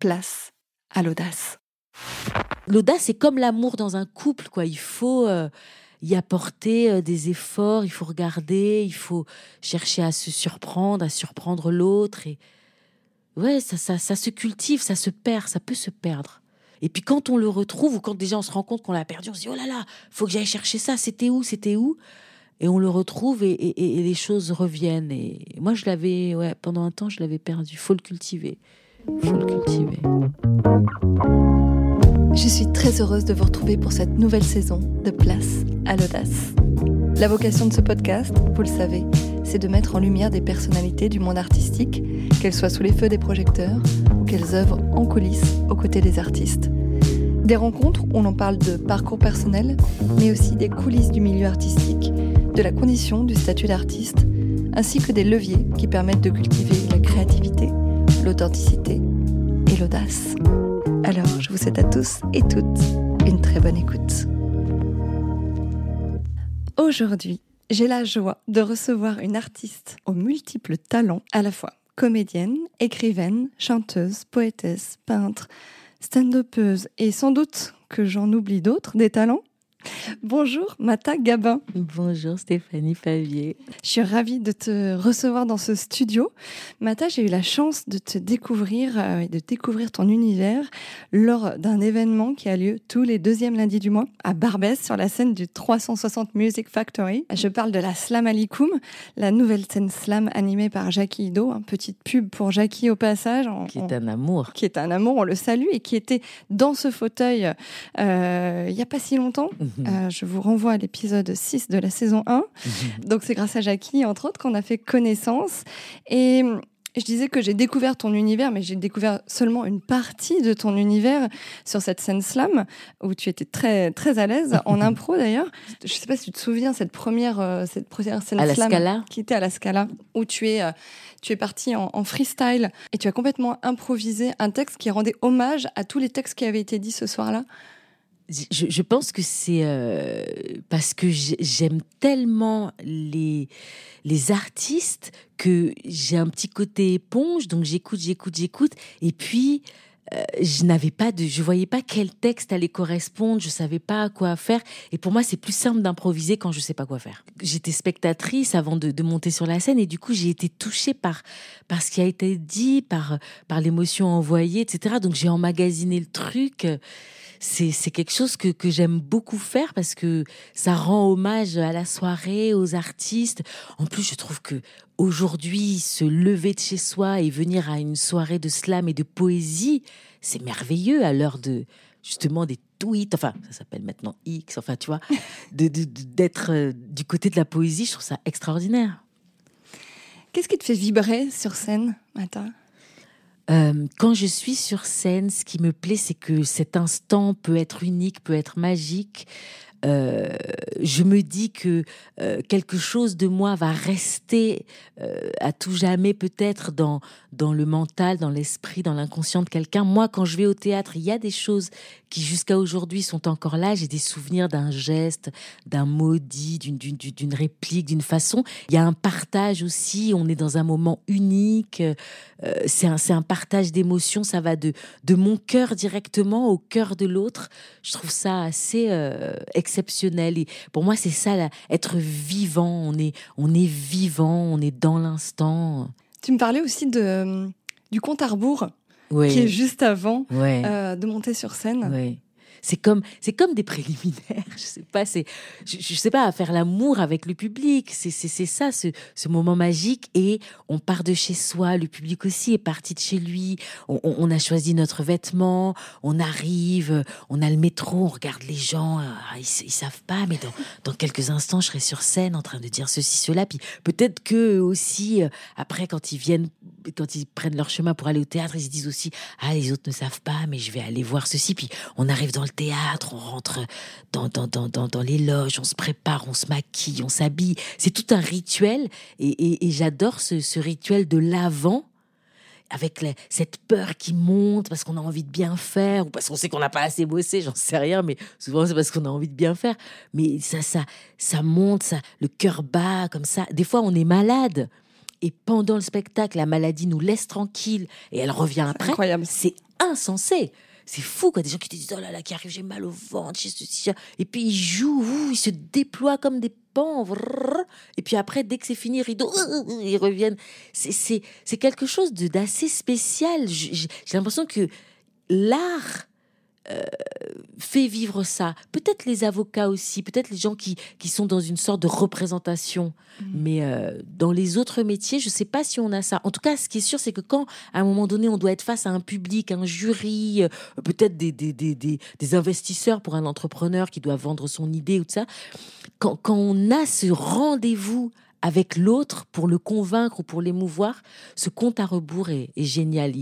place à l'audace. L'audace, c'est comme l'amour dans un couple, quoi. Il faut euh, y apporter euh, des efforts, il faut regarder, il faut chercher à se surprendre, à surprendre l'autre. Et ouais, ça, ça, ça se cultive, ça se perd, ça peut se perdre. Et puis quand on le retrouve ou quand déjà on se rend compte qu'on l'a perdu, on se dit oh là là, faut que j'aille chercher ça. C'était où C'était où? Et on le retrouve et, et- les choses reviennent. Et moi, je l'avais, ouais, pendant un temps, je l'avais perdu. Faut le cultiver. Le. Je suis très heureuse de vous retrouver pour cette nouvelle saison de Place à l'audace. La vocation de ce podcast, vous le savez, c'est de mettre en lumière des personnalités du monde artistique, qu'elles soient sous les feux des projecteurs ou qu'elles œuvrent en coulisses aux côtés des artistes. Des rencontres où l'on parle de parcours personnel, mais aussi des coulisses du milieu artistique, de la condition du statut d'artiste, ainsi que des leviers qui permettent de cultiver la l'authenticité et l'audace. Alors, je vous souhaite à tous et toutes une très bonne écoute. Aujourd'hui, j'ai la joie de recevoir une artiste aux multiples talents, à la fois comédienne, écrivaine, chanteuse, poétesse, peintre, stand-upeuse et sans doute que j'en oublie d'autres, des talents. Bonjour Mata Gabin, Bonjour Stéphanie Favier. je suis ravie de te recevoir dans ce studio. Mata, j'ai eu la chance de te découvrir euh, et de découvrir ton univers lors d'un événement qui a lieu tous les deuxièmes lundis du mois à Barbès sur la scène du 360 Music Factory. Je parle de la Slam Alikoum, la nouvelle scène slam animée par Jackie Ido. Une petite pub pour Jackie au passage. Qui est un amour. qui est un amour, on le salue, et qui était dans ce fauteuil euh, il n'y a pas si longtemps. Euh, je vous renvoie à l'épisode 6 de la saison 1. Donc c'est grâce à Jackie, entre autres, qu'on a fait connaissance. Et hum, je disais que j'ai découvert ton univers, mais j'ai découvert seulement une partie de ton univers sur cette scène slam, où tu étais très, très à l'aise, en impro d'ailleurs. Je ne sais pas si tu te souviens, cette première, euh, cette première scène À la slam Scala qui était à la Scala, où tu es, euh, tu es parti en, en freestyle et tu as complètement improvisé un texte qui rendait hommage à tous les textes qui avaient été dits ce soir-là. Je, pense que c'est euh, parce que j'ai- j'aime tellement les, les artistes que j'ai un petit côté éponge, donc j'écoute, j'écoute, j'écoute. Et puis, euh, je n'avais pas de, je voyais pas quel texte allait correspondre, je savais pas quoi faire. Et pour moi, c'est plus simple d'improviser quand je sais pas quoi faire. J'étais spectatrice avant de, de monter sur la scène et du coup, j'ai été touchée par, par ce qui a été dit, par, par l'émotion envoyée, etc. Donc, j'ai emmagasiné le truc. C'est, quelque chose que, que j'aime beaucoup faire parce que ça rend hommage à la soirée, aux artistes. En plus, je trouve que aujourd'hui, se lever de chez soi et venir à une soirée de slam et de poésie, c'est merveilleux à l'heure de justement des tweets. Enfin, ça s'appelle maintenant X. Enfin, tu vois, d'être euh, du côté de la poésie, je trouve ça extraordinaire. Qu'est-ce qui te fait vibrer sur scène, Mata? Euh, quand je suis sur scène, ce qui me plaît, c'est que cet instant peut être unique, peut être magique. Euh, je me dis que euh, quelque chose de moi va rester euh, à tout jamais peut-être dans dans le mental, dans l'esprit, dans l'inconscient de quelqu'un. Moi, quand je vais au théâtre, il y a des choses qui jusqu'à aujourd'hui sont encore là. J'ai des souvenirs d'un geste, d'un mot dit, d'une réplique, d'une façon. Il y a un partage aussi. On est dans un moment unique. C'est un un partage d'émotions. Ça va de de mon cœur directement au cœur de l'autre. Je trouve ça assez euh, exceptionnel. Et pour moi, c'est ça, là, être vivant. On est, on est vivant, on est dans l'instant. Tu me parlais aussi de, euh, du compte à rebours, qui est juste avant euh, de monter sur scène. C'est comme, c'est comme des préliminaires. Je sais pas, c'est, je, sais pas, faire l'amour avec le public. C'est, c'est, ça, ce, moment magique. Et on part de chez soi. Le public aussi est parti de chez lui. On, a choisi notre vêtement. On arrive. On a le métro. On regarde les gens. ah, ils, ils savent pas, mais dans, dans quelques instants, je serai sur scène en train de dire ceci, cela. Puis peut-être que aussi, euh, après, quand ils viennent, quand ils prennent leur chemin pour aller au théâtre, ils se disent aussi, ah, les autres ne savent pas, mais je vais aller voir ceci. Puis on arrive dans le théâtre, on rentre dans, dans, dans, dans, dans les loges, on se prépare, on se maquille, on s'habille. C'est tout un rituel. Et, et, et j'adore ce, ce rituel de l'avant avec cette peur qui monte parce qu'on a envie de bien faire ou parce qu'on sait qu'on n'a pas assez bossé, j'en sais rien, mais souvent c'est parce qu'on a envie de bien faire. Mais ça, ça, ça monte, ça, le cœur bat comme ça. Des fois, on est malade et pendant le spectacle, la maladie nous laisse tranquille et elle revient après. Incroyable. C'est insensé. C'est fou, quoi. Des gens qui te disent, oh là là, qui arrive, j'ai mal au ventre, j'ai ceci, Et puis ils jouent, ils se déploient comme des pans. Et puis après, dès que c'est fini, rideau, ils reviennent. C'est quelque chose d'assez spécial. J'ai l'impression que l'art euh, fait vivre ça. Peut-être les avocats aussi, peut-être les gens qui, qui sont dans une sorte de représentation. Mm. Mais euh, dans les autres métiers, je ne sais pas si on a ça. En tout cas, ce qui est sûr, c'est que quand, à un moment donné, on doit être face à un public, un jury, euh, peut-être des, des, des, des, investisseurs pour un entrepreneur qui doit vendre son idée ou tout ça, quand, quand on a ce rendez-vous avec l'autre pour le convaincre ou pour l'émouvoir, ce compte à rebours est, est génial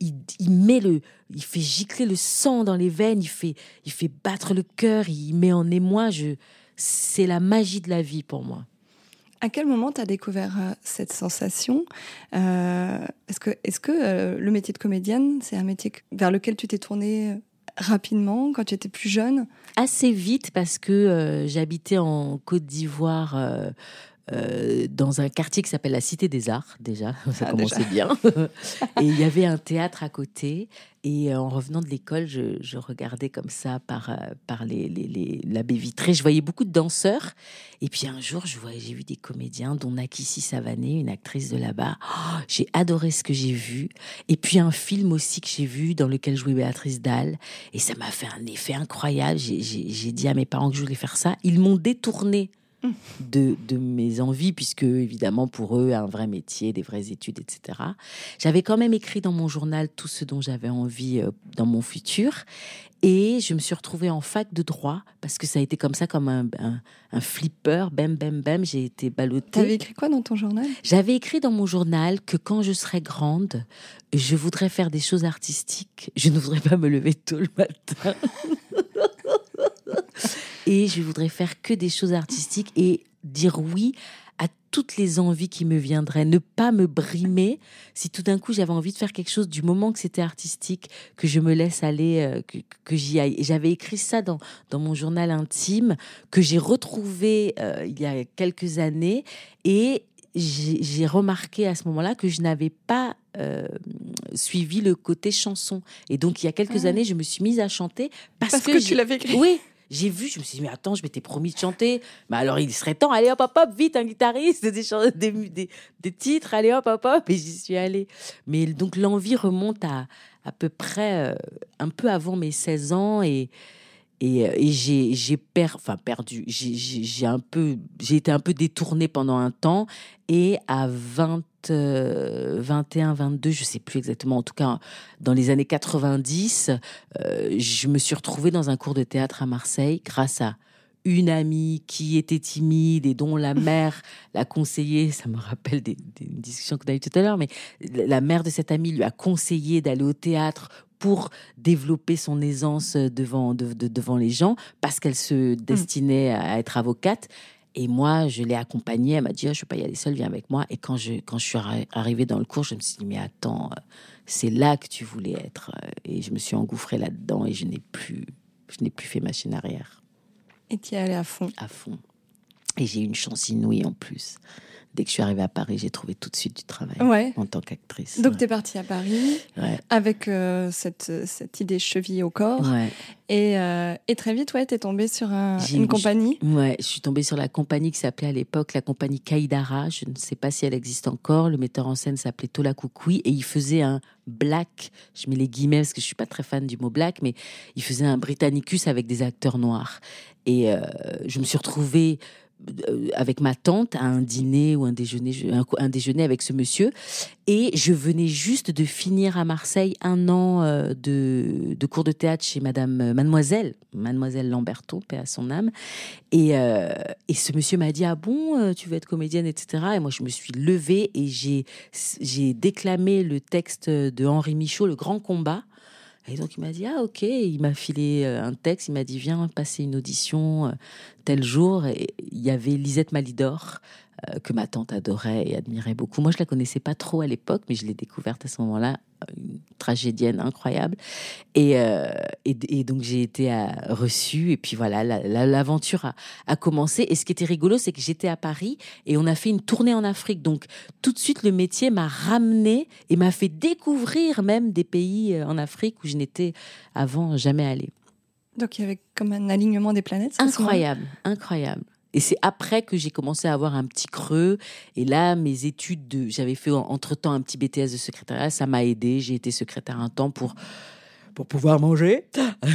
il, met le, il fait gicler le sang dans les veines, il fait, il fait battre le cœur, il met en émoi. Je, c'est la magie de la vie pour moi. À quel moment tu as découvert euh, cette sensation? Euh, Est-ce que, est-ce que euh, le métier de comédienne, c'est un métier vers lequel tu t'es tournée rapidement quand tu étais plus jeune? Assez vite parce que j'habitais en Côte d'Ivoire euh, dans un quartier qui s'appelle la Cité des Arts, déjà, ça ah, commençait bien. et il y avait un théâtre à côté. Et euh, en revenant de l'école, je, regardais comme ça par, euh, par les, les, la baie vitrée. Je voyais beaucoup de danseurs. Et puis un jour, j'ai vu des comédiens, dont Nakissi Savané, une actrice de là-bas. Oh, j'ai adoré ce que j'ai vu. Et puis un film aussi que j'ai vu dans lequel jouait Béatrice Dalle. Et ça m'a fait un effet incroyable. J'ai dit à mes parents que je voulais faire ça. Ils m'ont détourné de, de, mes envies, puisque évidemment pour eux, un vrai métier, des vraies études, etc. J'avais quand même écrit dans mon journal tout ce dont j'avais envie euh, dans mon futur. Et je me suis retrouvée en fac de droit, parce que ça a été comme ça, comme un, un, flipper, bam, bam, bam, j'ai été ballottée. T'avais écrit quoi dans ton journal? J'avais écrit dans mon journal que quand je serai grande, je voudrais faire des choses artistiques. Je ne voudrais pas me lever tôt le matin. et je voudrais faire que des choses artistiques et dire oui à toutes les envies qui me viendraient, ne pas me brimer si tout d'un coup j'avais envie de faire quelque chose du moment que c'était artistique, que je me laisse aller, euh, que, j'y aille. Et j'avais écrit ça dans, dans mon journal intime que j'ai retrouvé euh, il y a quelques années et j'ai remarqué à ce moment-là que je n'avais pas euh, suivi le côté chanson. Et donc, il y a quelques ah. années, je me suis mise à chanter parce, parce que, que tu l'avais écrit. Oui, j'ai vu, je me suis dit, mais attends, je m'étais promis de chanter. Mais alors, il serait temps, allez hop, hop, hop, vite, un guitariste, des, des, des, titres, allez hop, hop, hop. Et j'y suis allée. Mais donc, l'envie remonte à à peu près euh, un peu avant mes 16 ans et, et, euh, j'ai, per, perdu, j'ai été un peu détournée pendant un temps et à 20 21, 22, je sais plus exactement, en tout cas dans les années 90, euh, je me suis retrouvée dans un cours de théâtre à Marseille grâce à une amie qui était timide et dont la mère l'a conseillé, ça me rappelle des, discussions que tu as eues tout à l'heure, mais la mère de cette amie lui a conseillé d'aller au théâtre pour développer son aisance devant, devant les gens parce qu'elle se destinait à être avocate. Et moi, je l'ai accompagnée. Elle m'a dit, oh, je ne peux pas y aller seule, viens avec moi. Et quand je, quand je suis arrivée dans le cours, je me suis dit, mais attends, euh, c'est là que tu voulais être. Euh, et je me suis engouffrée là-dedans et je n'ai plus, je n'ai plus fait machine arrière. Et tu es allée à fond À fond. Et j'ai eu une chance inouïe en plus dès que je suis arrivée à Paris, j'ai trouvé tout de suite du travail en tant qu'actrice. Donc, tu es partie à Paris avec euh, cette, cette, idée chevillée au corps. Et, euh, et, très vite, ouais, tu es tombée sur une compagnie. Ouais, je suis tombée sur la compagnie qui s'appelait à l'époque la compagnie Kaidara. Je ne sais pas si elle existe encore. Le metteur en scène s'appelait Tola Koukoui et il faisait un black. Je mets les guillemets parce que je suis pas très fan du mot black, mais il faisait un Britannicus avec des acteurs noirs. Et euh, je me suis retrouvée avec ma tante à un dîner ou un déjeuner, un, déjeuner avec ce monsieur. Et je venais juste de finir à Marseille un an euh, de, cours de théâtre chez Madame euh, Mademoiselle, Mademoiselle Lamberton, paix à son âme. Et, et ce monsieur m'a dit ah bon, tu veux être comédienne, etc. Et moi je me suis levée et j'ai déclamé le texte de Henri Michaud, Le Grand Combat. Et donc il m'a dit ah ok, il m'a filé euh, un texte, il m'a dit viens passer une audition euh, tel jour. Et il y avait Lisette Malidor que ma tante adorait et admirait beaucoup. Moi, je la connaissais pas trop à l'époque, mais je l'ai découverte à ce moment-là, une tragédienne incroyable. Et, euh, et, donc, j'ai été euh, reçue, et puis voilà, l'aventure a, a, commencé. Et ce qui était rigolo, c'est que j'étais à Paris et on a fait une tournée en Afrique. Donc, tout de suite, le métier m'a ramené et m'a fait découvrir même des pays en Afrique où je n'étais avant jamais allée. Donc, il y avait comme un alignement des planètes. Incroyable, incroyable. Et c'est après que j'ai commencé à avoir un petit creux. Et là, mes études de, j'avais fait entre-temps un petit BTS de secrétariat, ça m'a aidé. J'ai été secrétaire un temps pour pour pouvoir manger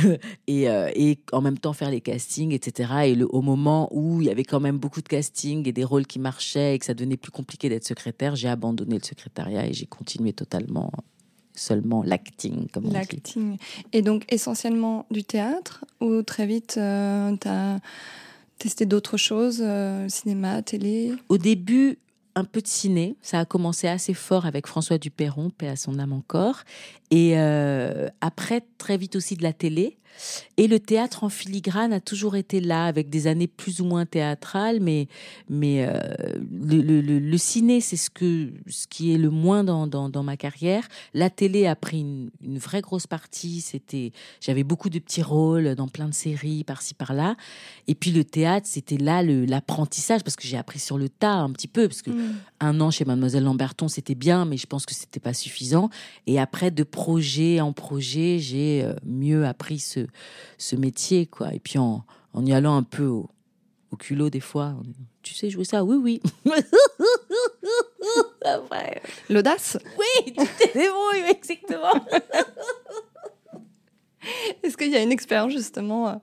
et, euh, et, en même temps faire les castings, etc. Et au moment où il y avait quand même beaucoup de castings et des rôles qui marchaient et que ça devenait plus compliqué d'être secrétaire, j'ai abandonné le secrétariat et j'ai continué totalement seulement l'acting, comme L'acting. Et donc essentiellement du théâtre ou très vite euh, tu as Tester d'autres choses, euh, cinéma, télé? Au début, un peu de ciné. Ça a commencé assez fort avec François Duperron, paix à son âme encore. Et euh, après, très vite aussi de la télé. Et le théâtre en filigrane a toujours été là, avec des années plus ou moins théâtrales, mais, mais euh, le, le, le, ciné, c'est ce, que, ce qui est le moins dans, dans, dans ma carrière. La télé a pris une, une vraie grosse partie. C'était, j'avais beaucoup de petits rôles dans plein de séries, par-ci, par-là. Et puis le théâtre, c'était là l'apprentissage, parce que j'ai appris sur le tas un petit peu, parce que mmh. un an chez Mademoiselle Lamberton, c'était bien, mais je pense que c'était pas suffisant. Et après, de projet en projet, j'ai euh, mieux appris ce, ce, métier, quoi. Et puis en, en y allant un peu au, culot des fois, tu sais jouer ça? Oui, oui. L'audace? Oui, tu t'es débrouillé, exactement. Est-ce qu'il y a une expérience justement euh,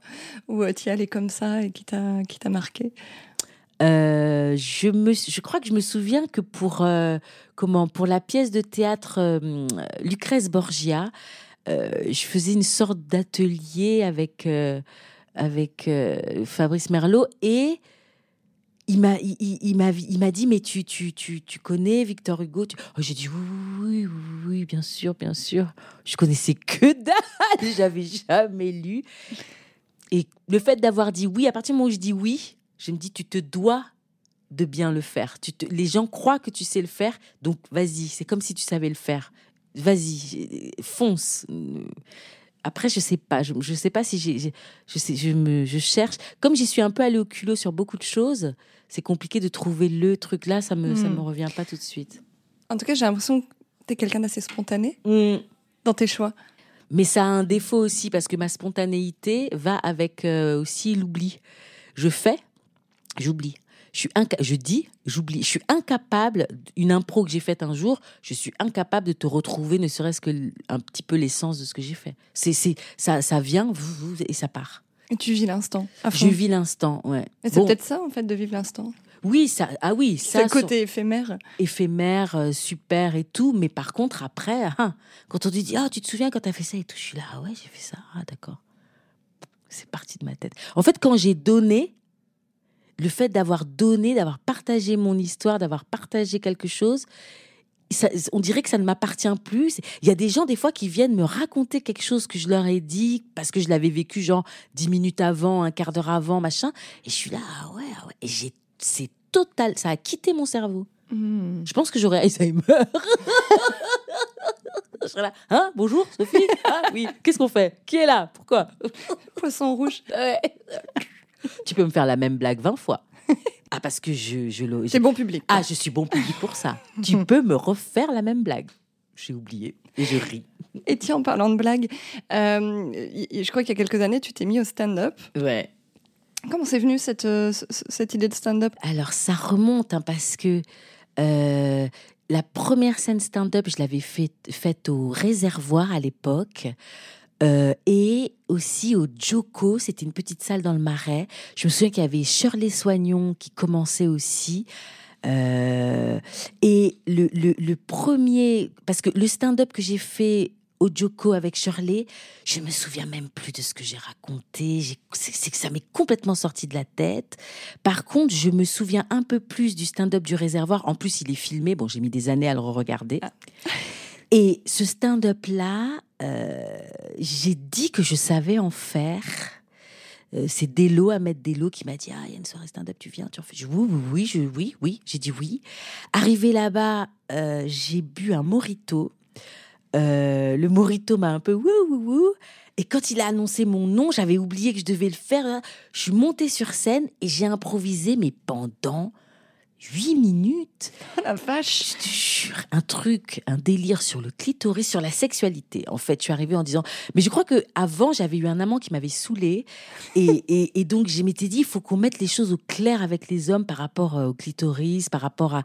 où euh, tu y allais comme ça et qui t'a qui t'a marqué? Euh, je me, je crois que je me souviens que pour comment pour la pièce de théâtre Lucrèce Borgia, euh, je faisais une sorte d'atelier avec, euh, avec euh, Fabrice Merlot et il m'a il, m'a dit mais tu tu tu tu connais Victor Hugo oh, j'ai dit oui, oui bien sûr bien sûr. Je connaissais que dalle j'avais jamais lu. Et le fait d'avoir dit oui à partir du moment où je dis oui je me dis tu te dois de bien le faire. Tu les gens croient que tu sais le faire donc vas-y c'est comme si tu savais le faire vas-y, fonce. Après, je sais pas. Je, je sais pas si j'ai, je sais, je me, je cherche. Comme j'y suis un peu allée au culot sur beaucoup de choses, c'est compliqué de trouver le truc là. Ça me, ça hmm. me revient pas tout de suite. En tout cas, j'ai l'impression que tu es quelqu'un d'assez spontané hmm. dans tes choix. Mais ça a un défaut aussi parce que ma spontanéité va avec euh, aussi l'oubli. Je fais, j'oublie je suis je dis, j'oublie, je suis incapable une impro que j'ai faite un jour, je suis incapable de te retrouver ne serait-ce que un petit peu l'essence de ce que j'ai fait. C'est c'est ça ça vient et ça part. Et tu vis l'instant. Je vis l'instant, ouais. C'est peut-être ça en fait de vivre l'instant. Oui, ça, ah oui, ça. le côté éphémère. Éphémère, euh, super et tout. Mais par contre, après, hein, quand on te dit, ah, tu te souviens quand t'as fait ça et tout, je suis là, ah ouais, j'ai fait ça. Ah, d'accord. C'est parti de ma tête. En fait, quand j'ai donné, le fait d'avoir donné, d'avoir partagé mon histoire, d'avoir partagé quelque chose, on dirait que ça ne m'appartient plus. Il y a des gens, des fois, qui viennent me raconter quelque chose que je leur ai dit parce que je l'avais vécu, genre, dix minutes avant, un quart d'heure avant, machin. Et je suis là, ah ouais, ah ouais. Et j'ai, c'est total, ça a quitté mon cerveau. Hmm. Je pense que j'aurais Alzheimer. je serais là, hein, bonjour, Sophie. Ah oui, qu'est-ce qu'on fait? Qui est là? Pourquoi? Poisson rouge. Ouais tu peux me faire la même blague 20 fois. Ah, parce que je. je, C'est bon public. Ah, je suis bon public pour ça. tu peux me refaire la même blague. J'ai oublié et je ris. Et tiens, en parlant de blagues, euh, je crois qu'il y a quelques années, tu t'es mis au stand-up. Ouais. Comment c'est venu cette, euh, cette idée de stand-up? Alors, ça remonte hein, parce que euh, la première scène stand-up, je l'avais faite fait au réservoir à l'époque. Euh, et aussi au Joko, c'était une petite salle dans le Marais. Je me souviens qu'il y avait Shirley Soignon qui commençait aussi. Euh, et le, premier, parce que le stand-up que j'ai fait au Joko avec Shirley, je me souviens même plus de ce que j'ai raconté. C'est que ça m'est complètement sorti de la tête. Par contre, je me souviens un peu plus du stand-up du réservoir. En plus, il est filmé. Bon, j'ai mis des années à le regarder. Ah. Et ce stand-up-là, euh, j'ai dit que je savais en faire. euh, c'est Delo, Ahmed Delo, qui m'a dit Ah, il y a une soirée stand-up, tu viens Tu en fais je, Oui, oui, oui, oui, oui. J'ai dit oui. Arrivé là-bas, euh, j'ai bu un morito. Le morito m'a un peu wouh, wouh, wouh. Et quand il a annoncé mon nom, j'avais oublié que je devais le faire. Je suis montée sur scène et j'ai improvisé, mais pendant 8 minutes. La vache. Je te jure, un truc, un délire sur le clitoris, sur la sexualité. En fait, je suis arrivée en disant, mais je crois que avant j'avais eu un amant qui m'avait saoulée et, et, et, donc je m'étais dit, il faut qu'on mette les choses au clair avec les hommes par rapport euh, au clitoris, par rapport à,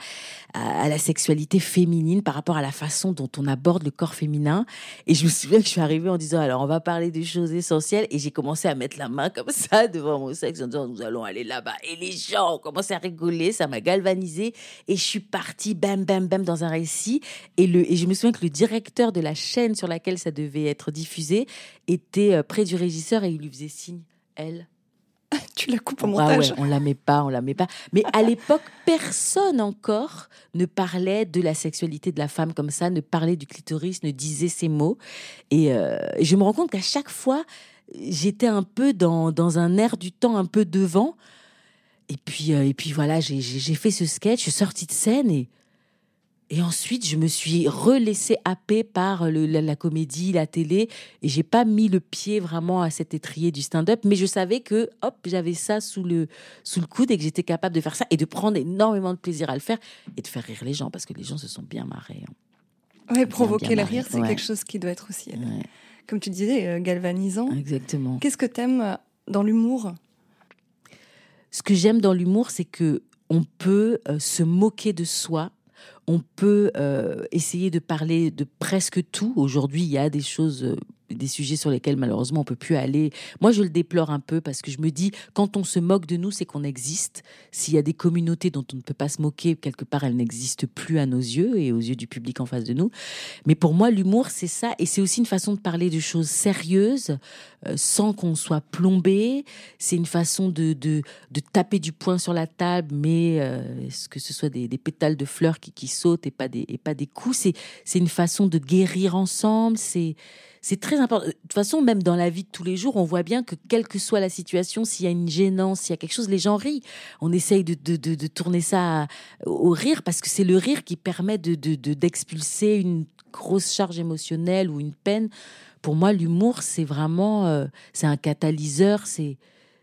à, à, la sexualité féminine, par rapport à la façon dont on aborde le corps féminin. Et je me souviens que je suis arrivée en disant, alors on va parler des choses essentielles et j'ai commencé à mettre la main comme ça devant mon sexe en disant, nous allons aller là-bas. Et les gens ont commencé à rigoler, ça m'a galvanisé et je suis partie bam bam bam dans un récit et le et je me souviens que le directeur de la chaîne sur laquelle ça devait être diffusé était euh, près du régisseur et il lui faisait signe elle tu la coupes au montage. Ah ouais, on la met pas, on la met pas. Mais à l'époque, personne encore ne parlait de la sexualité de la femme comme ça, ne parlait du clitoris, ne disait ces mots. Et euh, je me rends compte qu'à chaque fois, j'étais un peu dans, dans un air du temps un peu devant. Et puis, euh, et puis voilà, j'ai fait ce sketch, je suis sortie de scène et, et ensuite je me suis relaissée happer par le, la, la, comédie, la télé et j'ai pas mis le pied vraiment à cet étrier du stand-up, mais je savais que hop, j'avais ça sous le, sous le coude et que j'étais capable de faire ça et de prendre énormément de plaisir à le faire et de faire rire les gens parce que les gens se sont bien marrés. Hein. Ouais, provoquer le rire, c'est ouais. quelque chose qui doit être aussi, ouais. comme tu disais, euh, galvanisant. Exactement. Qu'est-ce que t'aimes dans l'humour? Ce que j'aime dans l'humour, c'est que on peut euh, se moquer de soi. On peut euh, essayer de parler de presque tout. Aujourd'hui, il y a des choses euh, des sujets sur lesquels malheureusement on peut plus aller. Moi, je le déplore un peu parce que je me dis quand on se moque de nous, c'est qu'on existe. S'il y a des communautés dont on ne peut pas se moquer, quelque part, elles n'existent plus à nos yeux et aux yeux du public en face de nous. Mais pour moi, l'humour, c'est ça, et c'est aussi une façon de parler de choses sérieuses euh, sans qu'on soit plombé. C'est une façon de, de, de taper du poing sur la table, mais euh, que ce soit des, des pétales de fleurs qui, qui sautent et pas des et pas des coups? C'est une façon de guérir ensemble. C'est c'est très important. De toute façon, même dans la vie de tous les jours, on voit bien que quelle que soit la situation, s'il y a une gênance, s'il y a quelque chose, les gens rient. On essaye de, de, de, de tourner ça au rire parce que c'est le rire qui permet de, d'expulser une grosse charge émotionnelle ou une peine. Pour moi, l'humour, c'est vraiment, euh, c'est un catalyseur, c'est,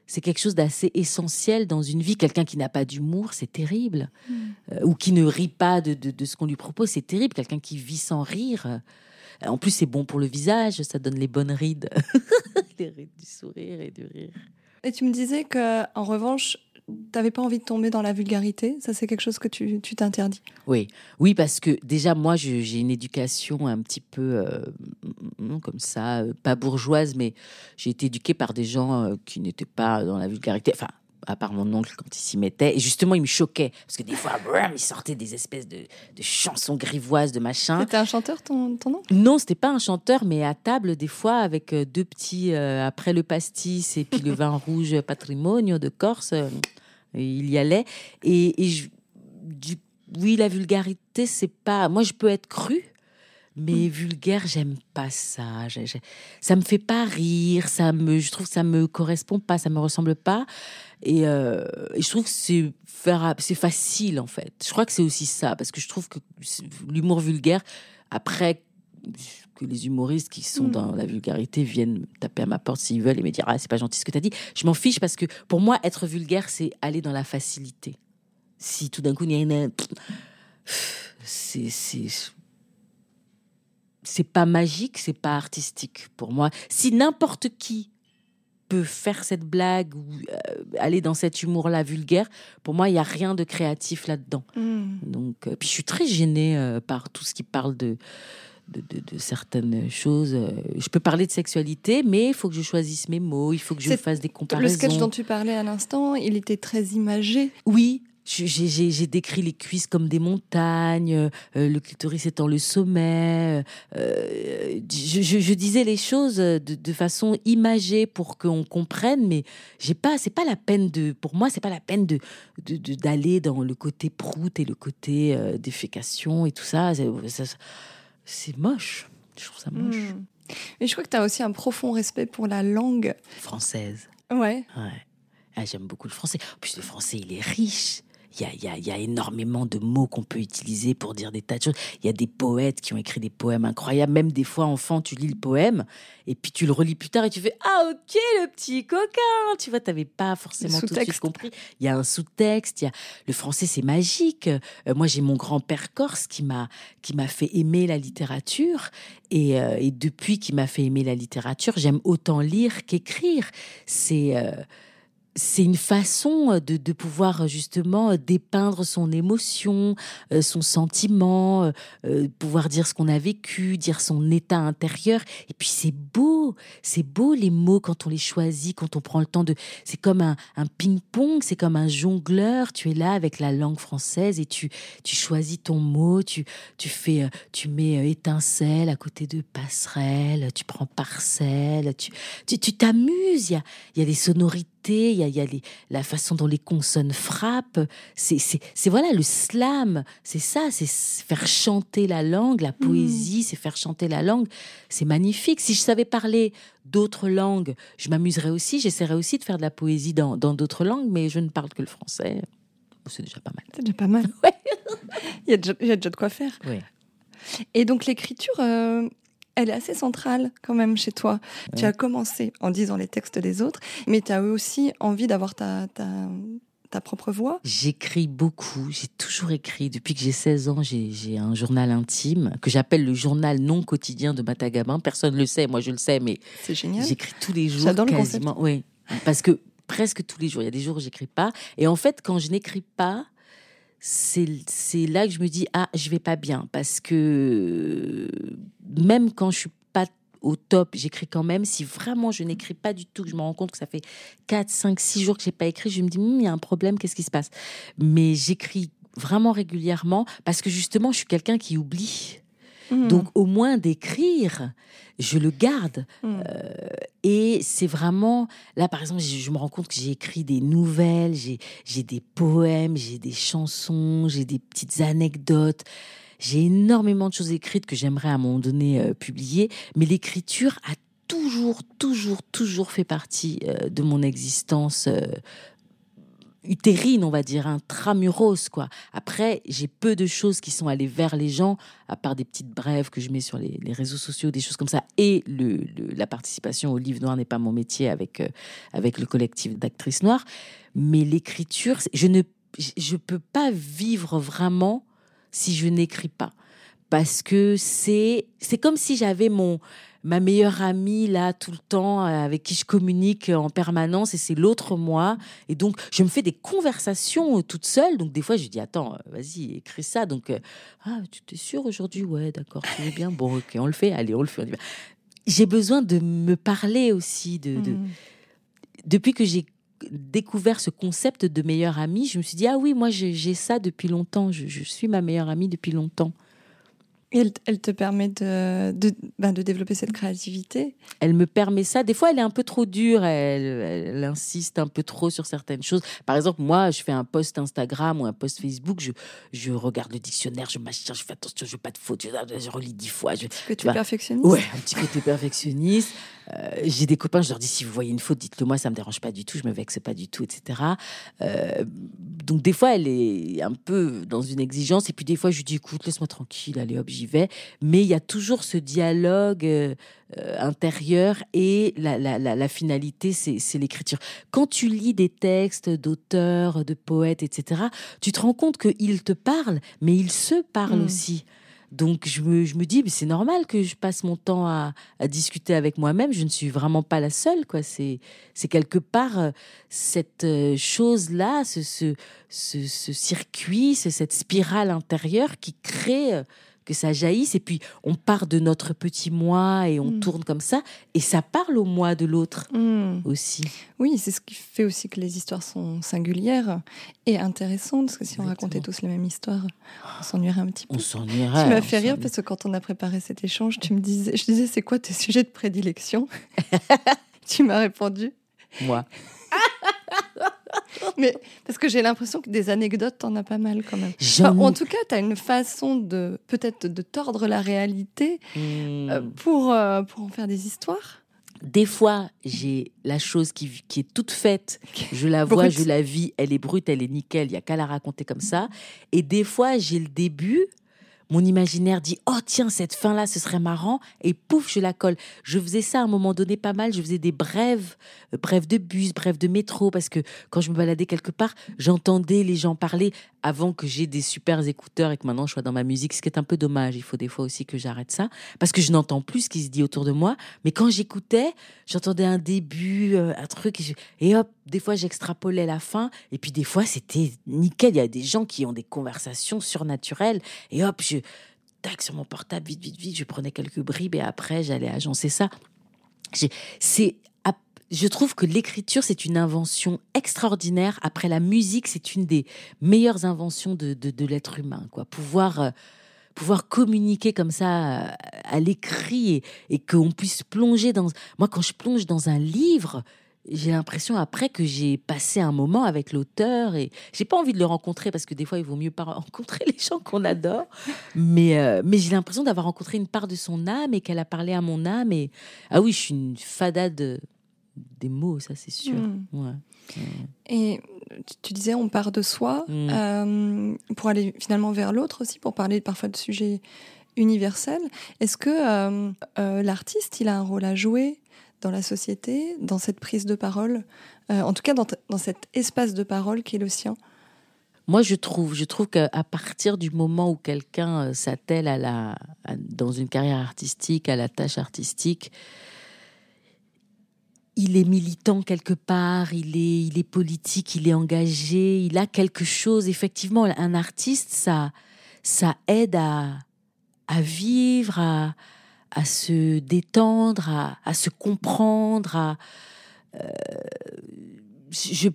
c'est quelque chose d'assez essentiel dans une vie. Quelqu'un qui n'a pas d'humour, c'est terrible. Mmh. Euh, ou qui ne rit pas de, de, de ce qu'on lui propose, c'est terrible. Quelqu'un qui vit sans rire, en plus, c'est bon pour le visage, ça donne les bonnes rides, les rides du sourire et du rire. Et tu me disais que, en revanche, tu n'avais pas envie de tomber dans la vulgarité. Ça, c'est quelque chose que tu t'interdis. Oui, oui, parce que déjà, moi, j'ai une éducation un petit peu euh, comme ça, euh, pas bourgeoise, mais j'ai été éduquée par des gens euh, qui n'étaient pas dans la vulgarité. Enfin, à part mon oncle quand il s'y mettait. Et justement, il me choquait. Parce que des fois, brum, il sortait des espèces de, de chansons grivoises, de machin. C'était un chanteur, ton, ton oncle? Non, c'était pas un chanteur, mais à table, des fois, avec euh, deux petits, euh, après le pastis et puis le vin rouge patrimonio de Corse, euh, il y allait. Et, et je, du, oui, la vulgarité, c'est pas. Moi, je peux être crue mais mmh. vulgaire, j'aime pas ça. Ça me fait pas rire, ça me, je trouve que ça me correspond pas, ça me ressemble pas. Et, euh, et je trouve que c'est faire, c'est facile en fait. Je crois que c'est aussi ça, parce que je trouve que l'humour vulgaire, après que les humoristes qui sont mmh. dans la vulgarité viennent taper à ma porte s'ils veulent et me dire ah c'est pas gentil ce que tu as dit, je m'en fiche parce que pour moi être vulgaire c'est aller dans la facilité. Si tout d'un coup il y a une c'est c'est pas magique, c'est pas artistique pour moi. Si n'importe qui peut faire cette blague ou euh, aller dans cet humour-là vulgaire, pour moi, il y a rien de créatif là-dedans. Mm. Donc, euh, puis je suis très gênée euh, par tout ce qui parle de de, de, de, certaines choses. Je peux parler de sexualité, mais il faut que je choisisse mes mots, il faut que je fasse des comparaisons. Le sketch dont tu parlais à l'instant, il était très imagé. Oui, j'ai décrit les cuisses comme des montagnes, euh, le clitoris étant le sommet. Euh, je, je, je, disais les choses de, de façon imagée pour qu'on comprenne, mais j'ai pas, c'est pas la peine de, pour moi, c'est pas la peine de d'aller dans le côté prout et le côté euh, défécation et tout ça. C'est moche. Je trouve ça moche. Mmh. Mais je crois que tu as aussi un profond respect pour la langue française. Ouais. Ouais. Ah, J'aime beaucoup le français. En plus, le français, il est riche. Il y a, y a- y a énormément de mots qu'on peut utiliser pour dire des tas de choses. Il y a des poètes qui ont écrit des poèmes incroyables. Même des fois, enfant, tu lis le poème et puis tu le relis plus tard et tu fais Ah, ok, le petit coquin. Tu vois, tu n'avais pas forcément tout de suite compris. Il y a un sous-texte. Il y a... Le français, c'est magique. Euh, moi, j'ai mon grand-père corse qui m'a qui m'a fait aimer la littérature. Et, euh, et depuis qu'il m'a fait aimer la littérature, j'aime autant lire qu'écrire. C'est. euh, c'est une façon de, de pouvoir justement dépeindre son émotion, euh, son sentiment, euh, euh, pouvoir dire ce qu'on a vécu, dire son état intérieur. Et puis c'est beau, c'est beau les mots quand on les choisit, quand on prend le temps de... C'est comme un, un ping-pong, c'est comme un jongleur. Tu es là avec la langue française et tu, tu choisis ton mot, tu, tu fais, euh, tu mets euh, étincelle à côté de passerelle, tu prends parcelle, tu tu tu t'amuses. Il y a, y a des sonorités, il y a, il y a les- la façon dont les consonnes frappent. C'est, voilà le slam, c'est ça, c'est faire chanter la langue, la poésie, c'est faire chanter la langue. C'est magnifique. Si je savais parler d'autres langues, je m'amuserais aussi. J'essaierais aussi de faire de la poésie dans, d'autres langues, mais je ne parle que le français. C'est déjà pas mal. C'est déjà pas mal. Il, y a déjà, il y a déjà de quoi faire. Oui. Et donc l'écriture, euh, elle est assez centrale quand même chez toi. Tu as commencé en disant les textes des autres, mais tu as aussi envie d'avoir ta, ta, ta propre voix. J'écris beaucoup, j'ai toujours écrit. Depuis que j'ai 16 ans, j'ai un journal intime que j'appelle le journal non quotidien de Matagabin. Personne ne le sait, moi je le sais, mais C'est génial. j'écris tous les jours J'adore le quasiment. Oui, parce que presque tous les jours, il y a des jours où j'écris pas. Et en fait, quand je n'écris pas, c'est là que je me dis ah je vais pas bien parce que même quand je suis pas au top, j'écris quand même. Si vraiment je n'écris pas du tout, que je me rends compte que ça fait 4, 5, 6 jours que j'ai pas écrit, je me dis, il y a un problème, qu'est-ce qui se passe? Mais j'écris vraiment régulièrement parce que justement, je suis quelqu'un qui oublie. Mhm. Donc, au moins d'écrire, je le garde. Mhm. Et c'est vraiment, là par exemple, je, je me rends compte que j'ai écrit des nouvelles, j'ai j'ai des poèmes, j'ai des chansons, j'ai des petites anecdotes. J'ai énormément de choses écrites que j'aimerais à un moment donné euh, publier, mais l'écriture a toujours, toujours, toujours fait partie euh, de mon existence euh, utérine, on va dire, intramuros, quoi. Après, j'ai peu de choses qui sont allées vers les gens, à part des petites brèves que je mets sur les, réseaux sociaux, des choses comme ça. Et le, la participation au livre noir n'est pas mon métier avec, euh, avec le collectif d'actrices noires. Mais l'écriture, je ne je peux pas vivre vraiment si je n'écris pas. Parce que c'est comme si j'avais mon ma meilleure amie là tout le temps euh, avec qui je communique en permanence et c'est l'autre moi. Et donc je me fais des conversations euh, toute seule. Donc des fois je dis attends euh, vas-y écris ça. Donc ah tu t'es sûr aujourd'hui? Ouais d'accord tu veux bien. Bon ok on le fait. Allez on le fait on y va. j'ai besoin de me parler aussi de, de- Mhm. depuis que j'ai découvert ce concept de meilleure amie, je me suis dit, ah oui, moi j'ai j'ai ça depuis longtemps, je, je suis ma meilleure amie depuis longtemps. Et elle, elle te permet de, de, ben, de développer cette créativité. Elle me permet ça. Des fois, elle est un peu trop dure, elle, elle insiste un peu trop sur certaines choses. Par exemple, moi, je fais un post Instagram ou un post Facebook, je, je regarde le dictionnaire, je machin, je fais attention, je veux pas de fautes, je, je relis dix fois. Je, Que tu vois. es perfectionniste. Ouais, un petit côté perfectionniste. Euh, j'ai des copains, je leur dis si vous voyez une faute, dites-le moi, ça me dérange pas du tout, je me vexe pas du tout, etc. Euh, donc des fois, elle est un peu dans une exigence, et puis des fois, je lui dis écoute, laisse-moi tranquille, allez hop, j'y vais. Mais il y a toujours ce dialogue euh, intérieur et la, la, la, la finalité, c'est c'est l'écriture. Quand tu lis des textes d'auteurs, de poètes, etc., tu te rends compte qu'ils te parlent, mais ils se parlent Mm. aussi. Donc je me, je me dis, mais c'est normal que je passe mon temps à, discuter avec moi-même. Je ne suis vraiment pas la seule, quoi. C'est, quelque part euh, cette euh, chose-là, ce, ce, ce, ce circuit, ce- cette spirale intérieure qui crée euh, que ça jaillisse. Et puis on part de notre petit moi et on Mm. tourne comme ça, et ça parle au moi de l'autre Mhm. aussi. Oui, c'est ce qui fait aussi que les histoires sont singulières et intéressantes. Parce que si on racontait tous les mêmes histoires, on s'ennuierait un petit peu. On s'ennuierait. Tu m'as fait rire parce que quand on a préparé cet échange, tu me disais, je disais, c'est quoi tes sujets de prédilection? Tu m'as répondu. Moi. Mais parce que j'ai l'impression que des anecdotes, t'en as pas mal quand même. Enfin, en tout cas, tu as une façon de peut-être de tordre la réalité Hmm. euh, pour, euh, pour en faire des histoires. des fois, j'ai la chose qui, qui, est toute faite. Je la vois, je la vis, elle est brute, elle est nickel, il n'y a qu'à la raconter comme ça. Et des fois, j'ai le début mon imaginaire dit oh tiens cette fin là ce serait marrant et pouf je la colle. Je faisais ça à un moment donné pas mal. Je faisais des brèves, euh, brèves de bus, brèves de métro parce que quand je me baladais quelque part, j'entendais les gens parler avant que j'ai des super écouteurs et que maintenant je sois dans ma musique. Ce qui est un peu dommage. Il faut des fois aussi que j'arrête ça parce que je n'entends plus ce qui se dit autour de moi. Mais quand j'écoutais, j'entendais un début, euh, un truc et hop des fois j'extrapolais la fin et puis des fois c'était nickel. Il y a des gens qui ont des conversations surnaturelles et hop, tac sur mon portable vite vite vite, je prenais quelques bribes et après j'allais agencer ça. C'est je trouve que l'écriture, c'est une invention extraordinaire. Après la musique, c'est une des meilleures inventions de, de, l'être humain. Quoi. Pouvoir, euh, pouvoir communiquer comme ça euh, à, l'écrit et, et qu'on puisse plonger dans... Moi, quand je plonge dans un livre, j'ai l'impression après que j'ai passé un moment avec l'auteur et j'ai pas envie de le rencontrer parce que des fois il vaut mieux pas rencontrer les gens qu'on adore mais euh, mais j'ai l'impression d'avoir rencontré une part de son âme et qu'elle a parlé à mon âme et ah oui je suis une fadade des mots ça c'est sûr hmm. et tu disais on part de soi hmm. euh, pour aller finalement vers l'autre aussi pour parler parfois de sujets universels est-ce que euh, l'artiste il a un rôle à jouer dans la société, dans cette prise de parole, euh, en tout cas dans, dans, cet espace de parole qui est le sien Moi, je trouve, je trouve qu'à partir du moment où quelqu'un euh, s'attelle à la, dans une carrière artistique, à la tâche artistique, il est militant quelque part, il est, il est politique, il est engagé, il a quelque chose. Effectivement, un artiste, ça, ça aide à, à vivre, à, à se détendre, à, se comprendre, à euh, je,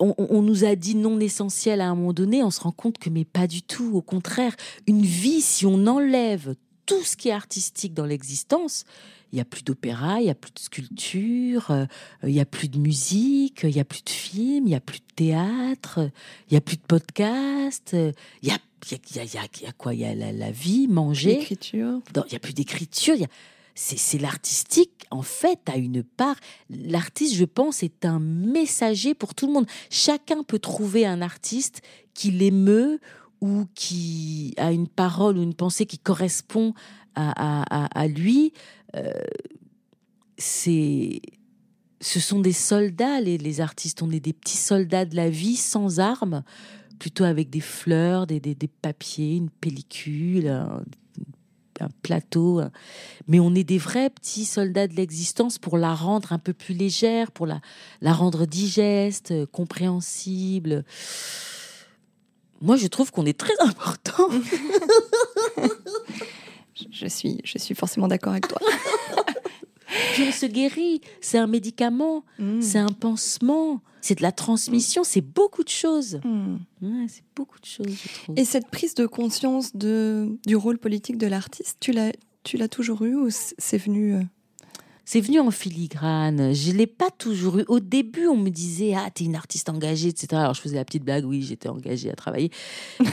on, nous a dit non essentiel à un moment donné, on se rend compte que mais pas du tout. Au contraire, une vie, si on enlève tout ce qui est artistique dans l'existence, il n'y a plus d'opéra, il n'y a plus de sculpture, euh, il n'y a plus de musique, il n'y a plus de films, il n'y a plus de théâtre, il n'y a plus de podcast, il y a il y, a, quoi? Il y a la, vie, manger. L'écriture. Il n'y a plus d'écriture. C'est l'artistique, en fait, a une part. L'artiste, je pense, est un messager pour tout le monde. Chacun peut trouver un artiste qui l'émeut ou qui a une parole ou une pensée qui correspond à, lui. Euh, c'est ce sont des soldats, les, les, artistes. On est des petits soldats de la vie sans armes plutôt avec des fleurs, des, des, papiers, une pellicule, un, plateau. Mais on est des vrais petits soldats de l'existence pour la rendre un peu plus légère, pour la, la rendre digeste, compréhensible. Moi, je trouve qu'on est très important. je, suis, je suis forcément d'accord avec toi. Puis on se guérit. C'est un médicament, mm. c'est un pansement, c'est de la transmission, c'est beaucoup de choses. Mm. c'est beaucoup de choses, je trouve. Et cette prise de conscience de, du rôle politique de l'artiste, tu l'as, tu l'as toujours eu ou c'est venu euh? C'est venu en filigrane. Je l'ai pas toujours eu. Au début, on me disait ah t'es une artiste engagée, etc. Alors je faisais la petite blague, oui j'étais engagée à travailler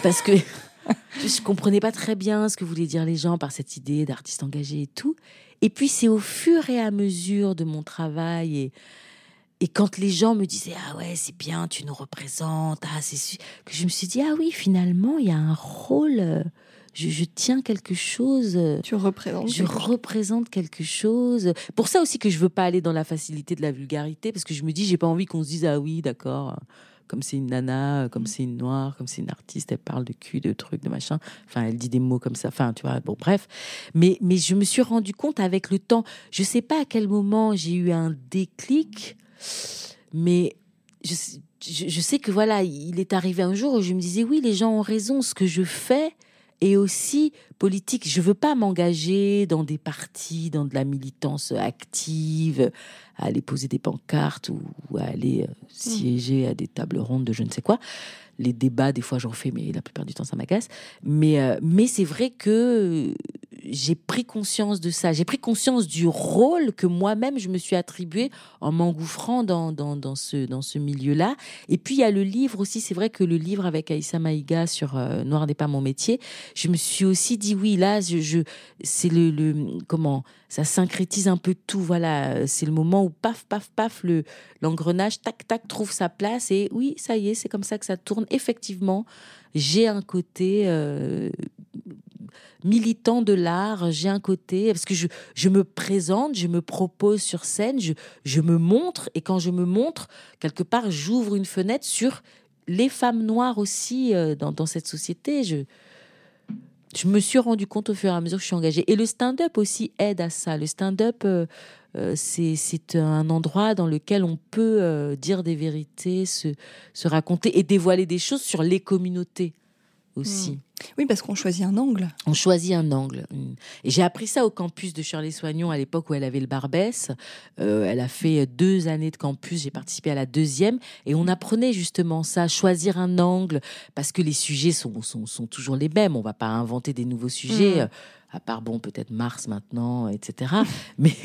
parce que je comprenais pas très bien ce que voulaient dire les gens par cette idée d'artiste engagé et tout. Et puis c'est au fur et à mesure de mon travail et, et quand les gens me disaient ah ouais c'est bien tu nous représentes ah c'est que je me suis dit ah oui finalement il y a un rôle je, tiens quelque chose tu représentes je représente quelque chose. Pour ça aussi que je veux pas aller dans la facilité de la vulgarité parce que je me dis j'ai pas envie qu'on se dise ah oui d'accord comme c'est une nana, comme mm. c'est une noire, comme c'est une artiste, elle parle de cul, de trucs, de machin. Enfin, elle dit des mots comme ça. Enfin, tu vois, bon, bref. Mais, mais je me suis rendu compte avec le temps, je sais pas à quel moment j'ai eu un déclic, mais je, je, sais que voilà, il est arrivé un jour où je me disais, oui, les gens ont raison, ce que je fais, et aussi politique. Je veux pas m'engager dans des partis, dans de la militance active, à aller poser des pancartes ou, à aller euh, siéger à des tables rondes de je ne sais quoi. Les débats, des fois, j'en fais, mais la plupart du temps, ça m'agace. Mais, euh, mais c'est vrai que j'ai pris conscience de ça. J'ai pris conscience du rôle que moi-même je me suis attribué en m'engouffrant dans, dans, ce, dans ce milieu-là. Et puis il y a le livre aussi. C'est vrai que le livre avec Aïssa Maïga sur euh, Noir n'est pas mon métier, je me suis aussi dit oui, là, c'est le, le, comment ça syncrétise un peu tout. Voilà, c'est le moment où paf, paf, paf, le l'engrenage, tac, tac, trouve sa place. Et oui, ça y est, c'est comme ça que ça tourne. Effectivement, j'ai un côté euh, militant de l'art, j'ai un côté, parce que je, me présente, je me propose sur scène, je, me montre, et quand je me montre, quelque part, j'ouvre une fenêtre sur les femmes noires aussi euh, dans, cette société. Je, me suis rendu compte au fur et à mesure que je suis engagée. Et le stand-up aussi aide à ça. Le stand-up, euh, euh, c'est un endroit dans lequel on peut dire des vérités, se, se, raconter et dévoiler des choses sur les communautés aussi. Hmm. Oui, parce qu'on choisit un angle. On choisit un angle. Et j'ai appris ça au campus de Shirley Soignon à l'époque où elle avait le Barbès. Euh, elle a fait deux années de campus, j'ai participé à la deuxième. Et on apprenait justement ça, choisir un angle, parce que les sujets sont, sont, sont toujours les mêmes. On va pas inventer des nouveaux sujets. Hmm à part bon peut-être Mars maintenant, etc. mais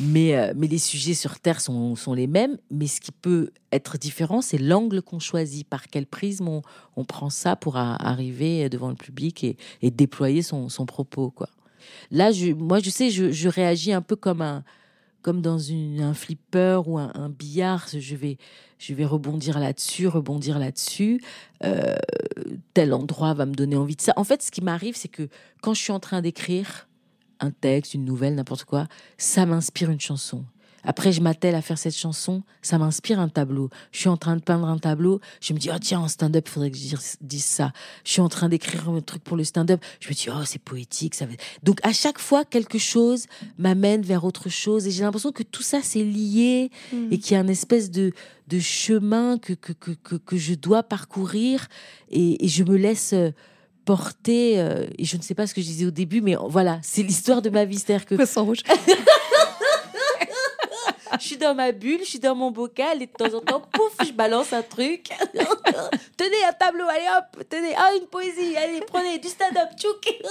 mais euh, mais les sujets sur Terre sont, sont les mêmes. Mais ce qui peut être différent, c'est l'angle qu'on choisit, par quel prisme on, on prend ça pour arriver devant le public et, et déployer son, son, propos quoi. Là, je, moi je sais, je, je réagis un peu comme un comme dans un flipper ou un, un, billard, je vais, je vais rebondir là-dessus, rebondir là-dessus. Euh, tel endroit va me donner envie de ça. En fait, ce qui m'arrive, c'est que quand je suis en train d'écrire un texte, une nouvelle, n'importe quoi, ça m'inspire une chanson. Après, je m'attelle à faire cette chanson, ça m'inspire un tableau. Je suis en train de peindre un tableau, je me dis, oh tiens, en stand-up, il faudrait que je dise ça. Je suis en train d'écrire un truc pour le stand-up, je me dis, oh, c'est poétique. Ça Donc, à chaque fois, quelque chose m'amène vers autre chose. Et j'ai l'impression que tout ça, c'est lié hmm. et qu'il y a une espèce de, de chemin que, que, que, que, je dois parcourir et, et je me laisse euh, porter. Euh, et je ne sais pas ce que je disais au début, mais voilà, c'est l'histoire de ma vie. C'est-à-dire que. rouge? je suis dans ma bulle, je suis dans mon bocal et de temps en temps, pouf, je balance un truc. tenez un tableau, allez hop, tenez, ah, une poésie, allez, prenez du stand-up, tchouk.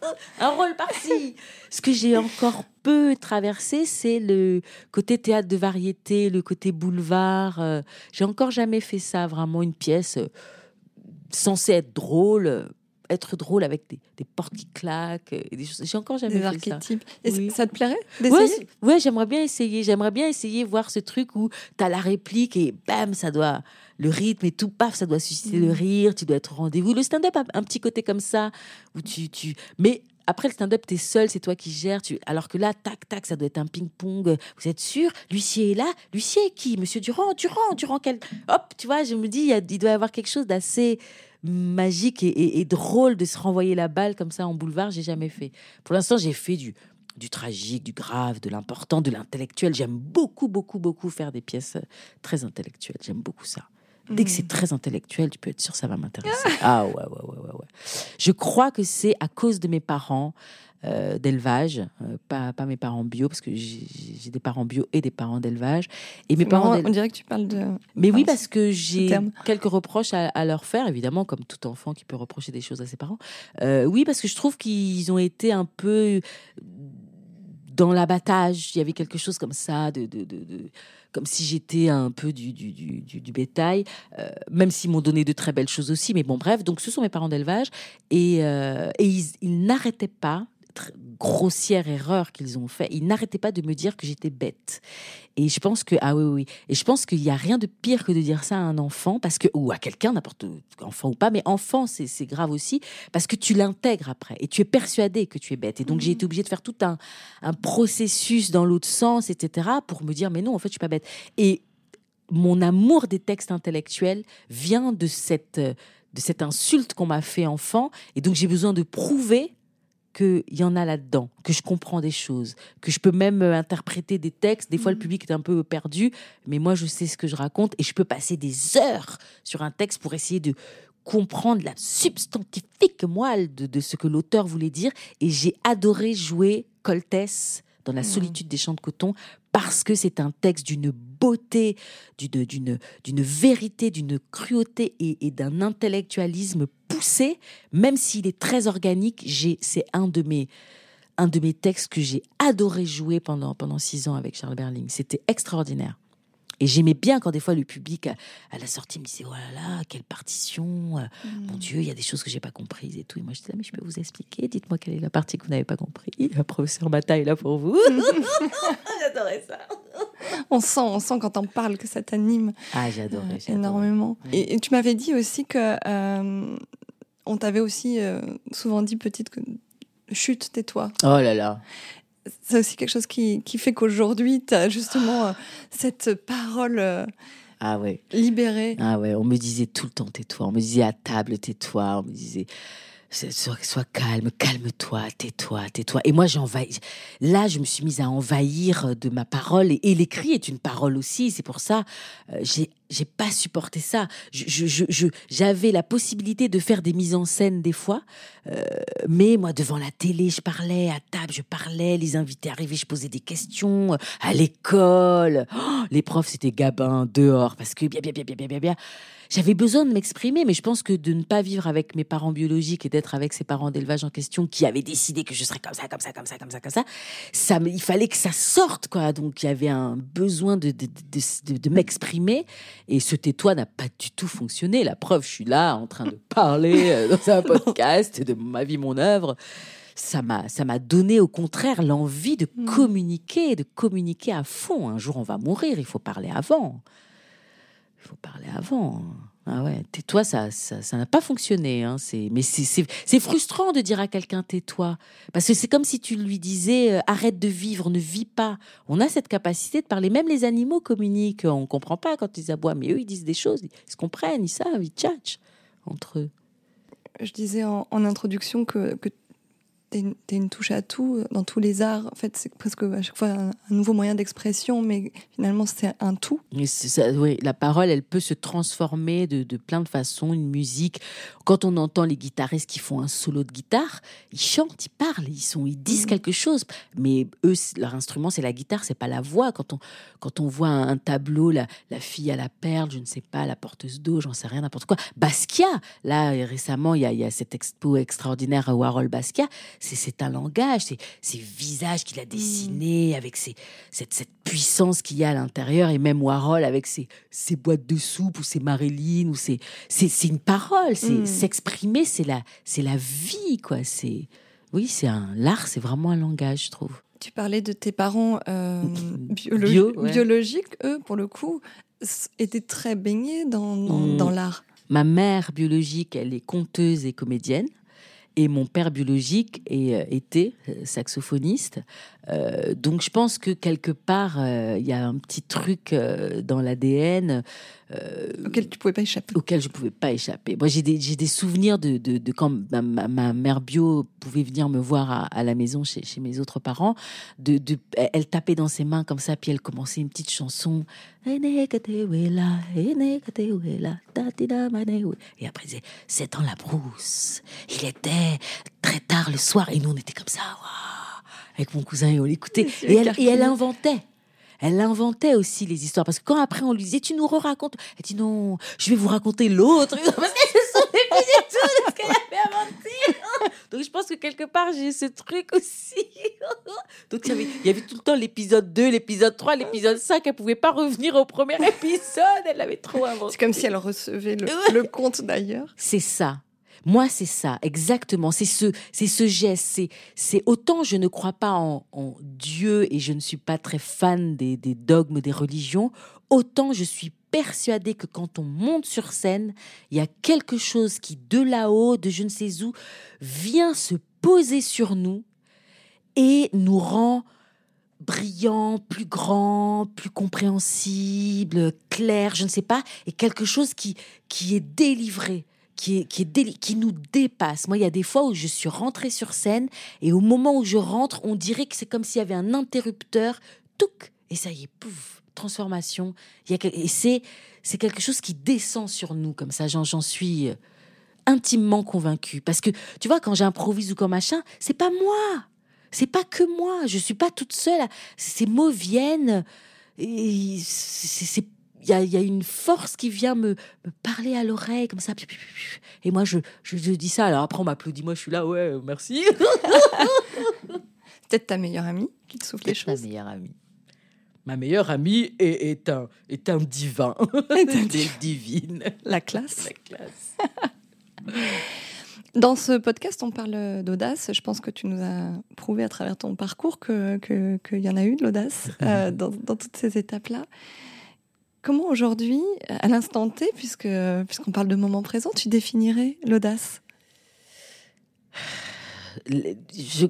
un rôle par-ci. Ce que j'ai encore peu traversé, c'est le côté théâtre de variété, le côté boulevard. Euh, j'ai encore jamais fait ça, vraiment une pièce euh, censée être drôle être drôle avec des, des, portes qui claquent et des choses. J'ai encore jamais des fait archétypes. ça. Et ça te plairait d'essayer Ouais, j'aimerais bien essayer. J'aimerais bien essayer voir ce truc où tu as la réplique et bam, ça doit le rythme et tout, paf, ça doit susciter le mm. rire. Tu dois être au rendez-vous. Le stand-up a un petit côté comme ça où tu, tu... mais après le stand-up, tu es seul, c'est toi qui gères. Tu... Alors que là, tac, tac, ça doit être un ping-pong. Vous êtes sûr? L'huissier est là L'huissier est qui? Monsieur Durand? Durand Durand quel Hop, tu vois, je me dis, il doit y avoir quelque chose d'assez magique et, drôle de se renvoyer la balle comme ça en boulevard, j'ai jamais fait. Pour l'instant, j'ai fait du, du tragique, du grave, de l'important, de l'intellectuel. J'aime beaucoup, beaucoup, beaucoup faire des pièces très intellectuelles. J'aime beaucoup ça. Dès que c'est mm. très intellectuel, tu peux être sûr que ça va m'intéresser. Ah ouais, ouais, ouais, ouais, ouais. Je crois que c'est à cause de mes parents. Euh, d'élevage, euh, pas, pas mes parents bio, parce que j'ai des parents bio et des parents d'élevage. Et mes parents. on dirait que tu parles de. Mais oui, parce que j'ai quelques reproches à, leur faire, évidemment, comme tout enfant qui peut reprocher des choses à ses parents. Euh, oui, parce que je trouve qu'ils ont été un peu dans l'abattage. Il y avait quelque chose comme ça, de, de, de, comme si j'étais un peu du, du, du, du bétail, même s'ils m'ont donné de très belles choses aussi. Mais bon, bref, donc ce sont mes parents d'élevage et, et ils, ils n'arrêtaient pas grossière erreur qu'ils ont fait, ils n'arrêtaient pas de me dire que j'étais bête. Et je pense que ah oui oui, et je pense qu'il n'y a rien de pire que de dire ça à un enfant parce que ou à quelqu'un n'importe enfant ou pas, mais enfant c'est grave aussi parce que tu l'intègres après et tu es persuadé que tu es bête. Et donc j'ai été obligée de faire tout un un processus dans l'autre sens, etc. pour me dire mais non en fait je suis pas bête. Et mon amour des textes intellectuels vient de cette de cette insulte qu'on m'a fait enfant et donc j'ai besoin de prouver qu'il y en a là-dedans, que je comprends des choses, que je peux même euh, interpréter des textes. Des fois, le mhm. public est un peu perdu, mais moi, je sais ce que je raconte et je peux passer des heures sur un texte pour essayer de comprendre la substantifique moelle de, de ce que l'auteur voulait dire. Et j'ai adoré jouer Coltès dans la mmh. solitude des champs de coton parce que c'est un texte d'une beauté, d'une, vérité, d'une cruauté et, d'un intellectualisme poussé, même s'il est très organique. C'est un de mes textes que j'ai adoré jouer pendant six ans avec Charles Berling. C'était extraordinaire. Et j'aimais bien quand des fois le public à, la sortie me disait oh là là quelle partition euh, mon mm. Dieu il y a des choses que j'ai pas comprises et tout. Et moi je disais mais je peux vous expliquer dites-moi quelle est la partie que vous n'avez pas compris. Le professeur Mata est là pour vous. J'adorais ça. On sent on sent quand on parle que ça t'anime ah j'adorais euh, énormément. Et, tu m'avais dit aussi que euh, on t'avait aussi souvent dit petite que chute tais-toi oh là là c'est aussi quelque chose qui, qui fait qu'aujourd'hui, tu as justement euh, cette parole euh, ah ouais. libérée. Ah ouais, on me disait tout le temps tais-toi. On me disait à table tais-toi. On me disait sois, calme, calme-toi, tais-toi, tais-toi. Et moi, j'envahis. Là, je me suis mise à envahir de ma parole. Et, l'écrit est une parole aussi. C'est pour ça, euh, j'ai pas supporté ça. Je, je, j'avais la possibilité de faire des mises en scène des fois, euh, mais moi devant la télé, je parlais à table, je parlais, les invités arrivaient, je posais des questions à l'école. Oh, les profs c'était Gabin dehors parce que bien bien bien bien bien bien bien j'avais besoin de m'exprimer, mais je pense que de ne pas vivre avec mes parents biologiques et d'être avec ces parents d'élevage en question qui avaient décidé que je serais comme ça, comme ça, comme ça, comme ça, comme ça, ça il fallait que ça sorte, quoi. Donc il y avait un besoin de, de, de, de m'exprimer et ce tais-toi n'a pas du tout fonctionné. La preuve, je suis là en train de parler euh, dans un podcast de ma vie, mon œuvre ça m'a ça m'a donné au contraire l'envie de hmm. communiquer, de communiquer à fond. Un jour on va mourir, il faut parler avant. Il faut parler avant. Ah ouais, tais-toi, ça, ça, n'a pas fonctionné. Hein. Mais c'est frustrant de dire à quelqu'un tais-toi, parce que c'est comme si tu lui disais euh, arrête de vivre, ne vis pas. On a cette capacité de parler. Même les animaux communiquent. On comprend pas quand ils aboient, mais eux ils disent des choses, ils se comprennent, ils savent, ils tchatchent entre eux. Je disais en, introduction que t'es une, touche à tout euh, dans tous les arts. En fait, c'est presque à chaque fois un, nouveau moyen d'expression, mais finalement, c'est un tout. Ça, oui, la parole, elle peut se transformer de, de, plein de façons. Une musique, quand on entend les guitaristes qui font un solo de guitare, ils chantent, ils parlent, ils, sont, ils disent mhm. quelque chose. Mais eux, leur instrument, c'est la guitare, c'est pas la voix. Quand on, quand on voit un, tableau, la, la, fille à la perle, je ne sais pas, la porteuse d'eau, j'en sais rien, n'importe quoi. Basquiat, là, récemment, il y a, il y a cette expo extraordinaire à Warhol Basquiat c'est un langage, c'est ces visages qu'il a mm. dessinés avec cette, cette puissance qu'il y a à l'intérieur, et même Warhol avec ses, ses boîtes de soupe ou ses Marilyn, ou c'est une parole, c'est mm. s'exprimer, c'est la, la vie, quoi. C'est oui, c'est un l'art, c'est vraiment un langage, je trouve. Tu parlais de tes parents euh, biologiques, eux, pour le coup, étaient très baignés dans, dans mm. l'art. Ma mère biologique, elle est conteuse et comédienne. Et mon père biologique euh, était euh, saxophoniste. Euh, donc je pense que quelque part, il y a un petit truc dans l'ADN euh, auquel tu pouvais pas échapper. Auquel je pouvais pas échapper. Moi, j'ai des, des, souvenirs de, de, de quand ma, ma, mère bio pouvait venir me voir à, à la maison chez, chez, mes autres parents. De, de, elle tapait dans ses mains comme ça, puis elle commençait une petite chanson. Et après, c'est dans la brousse. Il était très tard le soir, et nous, on était comme ça, avec mon cousin, et on l'écoutait. Et elle, et elle inventait elle inventait aussi les histoires. Parce que quand après on lui disait, tu nous re-racontes, elle dit non, je vais vous raconter l'autre. Parce que ce sont des tout de ce qu'elle avait inventé. Donc je pense que quelque part j'ai ce truc aussi. Donc il y avait, il y avait tout le temps l'épisode 2, l'épisode 3, l'épisode 5. Elle pouvait pas revenir au premier épisode. Elle l'avait trop inventé. C'est comme si elle recevait le, le conte d'ailleurs. C'est ça. Moi, c'est ça, exactement. C'est ce, c'est ce geste. C'est, autant je ne crois pas en, Dieu et je ne suis pas très fan des, des dogmes des religions, autant je suis persuadée que quand on monte sur scène, il y a quelque chose qui, de là-haut, de je ne sais où, vient se poser sur nous et nous rend brillants, plus grands, plus compréhensibles, clairs, je ne sais pas, et quelque chose qui, qui est délivré qui, nous dépasse. Moi, il y a des fois où je suis rentrée sur scène et au moment où je rentre, on dirait que c'est comme s'il y avait un interrupteur, touc, et ça y est, pouf, transformation. Il y a, et c'est, c'est quelque chose qui descend sur nous comme ça. J'en, j'en suis euh, intimement convaincue. Parce que, tu vois, quand j'improvise ou comme machin, c'est pas moi. C'est pas que moi. Je suis pas toute seule. Ces mots viennent. Et c'est il y a, une force qui vient me, parler à l'oreille comme ça. Et moi, je, je, dis ça. Alors après, on m'applaudit. Moi, je suis là, ouais, merci. Peut-être ta meilleure amie qui te souffle les choses. meilleure amie. Ma meilleure amie est, est un, est un divin. Est divine. La classe. La classe. Dans ce podcast, on parle d'audace. Je pense que tu nous as prouvé à travers ton parcours qu'il que, qu'il y en a eu de l'audace euh, dans, dans toutes ces étapes-là. Comment aujourd'hui, à l'instant T, puisque, puisqu'on parle de moment présent, tu définirais l'audace? Je,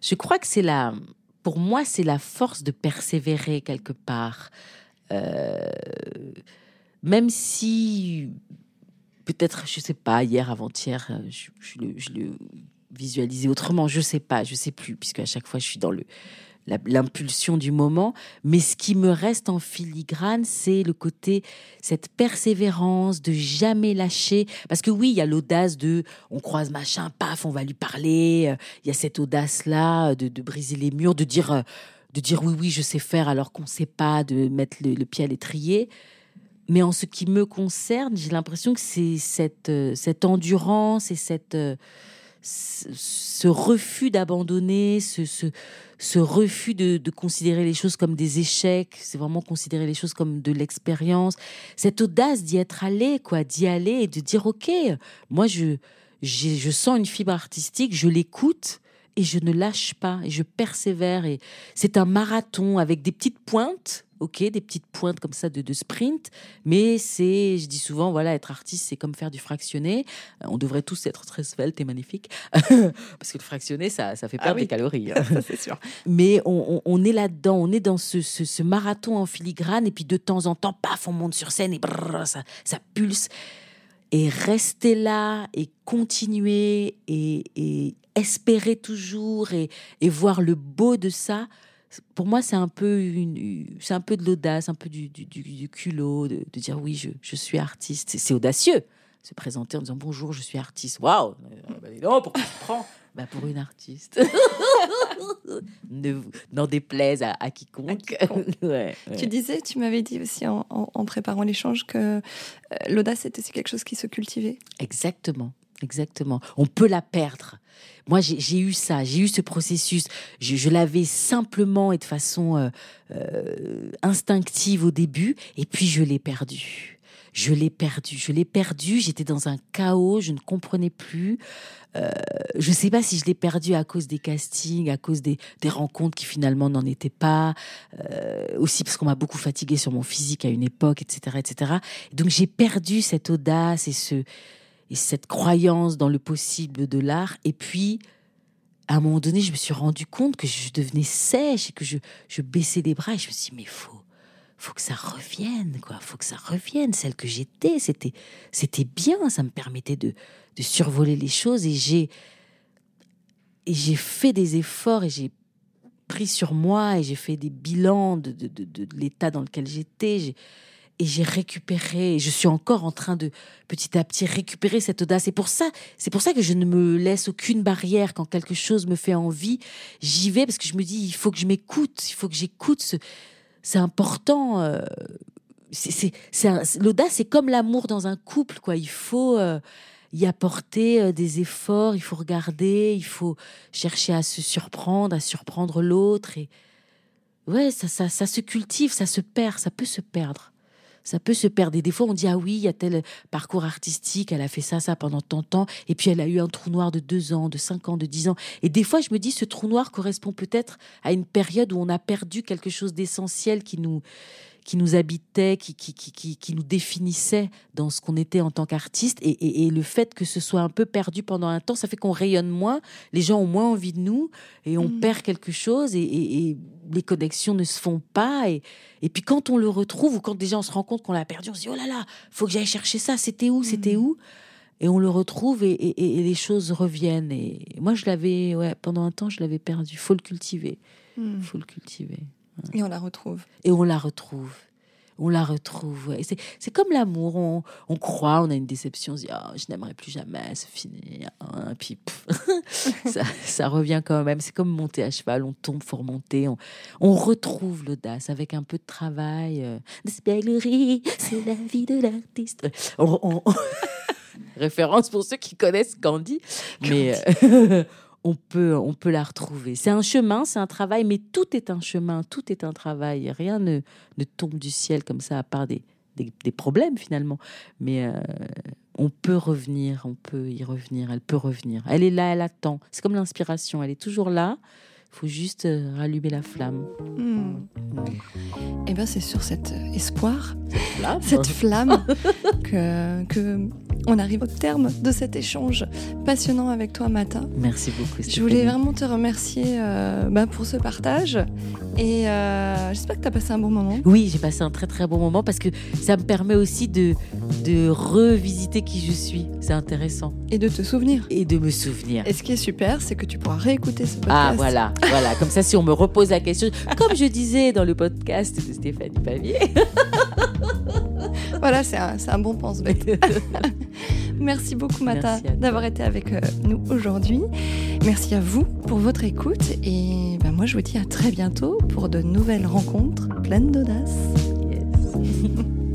je crois que c'est la, pour moi, c'est la force de persévérer quelque part. Euh, même si, peut-être, je sais pas, hier, avant-hier, je, je le, je autrement, je sais pas, je sais plus, puisque à chaque fois, je suis dans le l'impulsion du moment. Mais ce qui me reste en filigrane, c'est le côté, cette persévérance de jamais lâcher. Parce que oui, il y a l'audace de on croise machin, paf, on va lui parler. Euh, Il y a cette audace-là de, de briser les murs, de dire, euh, de dire oui, oui, je sais faire alors qu'on ne sait pas, de mettre le, le pied à l'étrier. Mais en ce qui me concerne, j'ai l'impression que c'est cette, euh, cette endurance et cette, ce refus d'abandonner, ce, ce, refus de, de considérer les choses comme des échecs, c'est vraiment considérer les choses comme de l'expérience, cette audace d'y être allé, quoi, d'y aller et de dire ok, moi je, je sens une fibre artistique, je l'écoute et je ne lâche pas et je persévère et c'est un marathon avec des petites pointes. Ok, des petites pointes comme ça de, de sprint, mais c'est, je dis souvent, voilà, être artiste, c'est comme faire du fractionné. Euh, On devrait tous être très svelte et magnifique, parce que le fractionné, ça, ça fait Ah perdre oui. des calories. hein. Ça, c'est sûr. Mais on, on- on est là-dedans, on est dans ce, ce- ce marathon en filigrane, et puis de temps en temps, paf, on monte sur scène et brrr, ça, ça pulse. Et rester là et continuer et, espérer toujours et, voir le beau de ça, pour moi, c'est un peu une, c'est un peu de l'audace, un peu du, culot, de, dire oui, je, je suis artiste. C'est- audacieux, se présenter en disant bonjour, je suis artiste. Waouh Euh, bah, pourquoi tu prends? Bah, Pour une artiste. ne N'en déplaise à, à quiconque. Ouais, ouais. Tu disais, tu m'avais dit aussi en, en- en préparant l'échange que euh, l'audace était aussi quelque chose qui se cultivait. Exactement. Exactement. On peut la perdre. Moi, j'ai j'ai eu ça, j'ai eu ce processus. Je, je l'avais simplement et de façon euh, euh, instinctive au début, et puis je l'ai perdu. Je l'ai perdu. Je l'ai perdu. J'étais dans un chaos. Je ne comprenais plus. Euh, je ne sais pas si je l'ai perdu à cause des castings, à cause des, des rencontres qui finalement n'en étaient pas. Euh, aussi parce qu'on m'a beaucoup fatigué sur mon physique à une époque, etc., etc. Donc j'ai perdu cette audace et ce et cette croyance dans le possible de l'art. Et puis, à un moment donné, je me suis rendu compte que je devenais sèche et que je, je baissais les bras. Et je me suis dit, mais faut, faut que ça revienne, quoi. Faut que ça revienne. Celle que j'étais, c'était, c'était bien. Ça me permettait de, survoler les choses. Et j'ai, et j'ai fait des efforts et j'ai pris sur moi et j'ai fait des bilans de, de, l'état dans lequel j'étais. Et j'ai récupéré, et je suis encore en train de petit à petit récupérer cette audace. Et pour ça, c'est pour ça que je ne me laisse aucune barrière quand quelque chose me fait envie. J'y vais parce que je me dis, il faut que je m'écoute, il faut que j'écoute. ce- C'est important. euh, c'est- L'audace, c'est comme l'amour dans un couple, quoi. Il faut euh, y apporter euh, des efforts, il faut regarder, il faut chercher à se surprendre, à surprendre l'autre. Et ouais, ça, ça, ça se cultive, ça se perd, ça peut se perdre ça peut se perdre. Et des fois, on dit, ah oui, il y a tel parcours artistique, elle a fait ça, ça pendant tant de temps, et puis elle a eu un trou noir de deux ans, de cinq ans, de dix ans. Et des fois, je me dis, ce trou noir correspond peut-être à une période où on a perdu quelque chose d'essentiel qui nous, qui nous habitait, qui, qui, qui, qui, qui nous définissait dans ce qu'on était en tant qu'artiste. Et, et, et le fait que ce soit un peu perdu pendant un temps, ça fait qu'on rayonne moins, les gens ont moins envie de nous, et on Mhm. perd quelque chose, et, et- les connexions ne se font pas. Et, et puis quand on le retrouve, ou quand déjà on se rend compte qu'on l'a perdu, on se dit, oh là là, faut que j'aille chercher ça, c'était où, c'était Mhm. où? Et on le retrouve et, et- les choses reviennent. Et moi, je l'avais, ouais, pendant un temps, je l'avais perdu. Faut le cultiver. Hmm. Faut le cultiver. Et on la retrouve. Et on la retrouve. On la retrouve. ouais. C'est, c'est comme l'amour. On, on croit, on a une déception, on se dit Ah, je n'aimerais plus jamais, c'est fini. Hein, puis ça, ça revient quand même. C'est comme monter à cheval, on tombe, faut remonter. On, on retrouve l'audace avec un peu de travail. euh, c'est la vie de l'artiste. On- Référence pour ceux qui connaissent Candy. Mais euh, on peut, on peut la retrouver. C'est un chemin, c'est un travail, mais tout est un chemin, tout est un travail. Rien ne, ne tombe du ciel comme ça, à part des, des, problèmes finalement. Mais euh, on peut revenir, on peut y revenir, elle peut revenir. Elle est là, elle attend. C'est comme l'inspiration, elle est toujours là. Il faut juste euh, rallumer la flamme. Et eh ben c'est sur cet espoir, cette flamme, que, que on arrive au terme de cet échange passionnant avec toi, Mata. Merci beaucoup. Je voulais vraiment te remercier euh, bah, pour ce partage et euh, j'espère que tu as passé un bon moment. Oui, j'ai passé un très très bon moment parce que ça me permet aussi de, de revisiter qui je suis. C'est intéressant. Et de te souvenir. Et de me souvenir. Et ce qui est super, c'est que tu pourras réécouter ce podcast. Ah voilà, voilà. Comme ça, si on me repose la question, comme je disais dans le podcast de Stéphanie Pavier. voilà, c'est un, un, bon pense-bête. Merci beaucoup, Mata, d'avoir été avec euh, nous aujourd'hui. Merci à vous pour votre écoute. Et ben, moi, je vous dis à très bientôt pour de nouvelles rencontres pleines d'audace. Yes.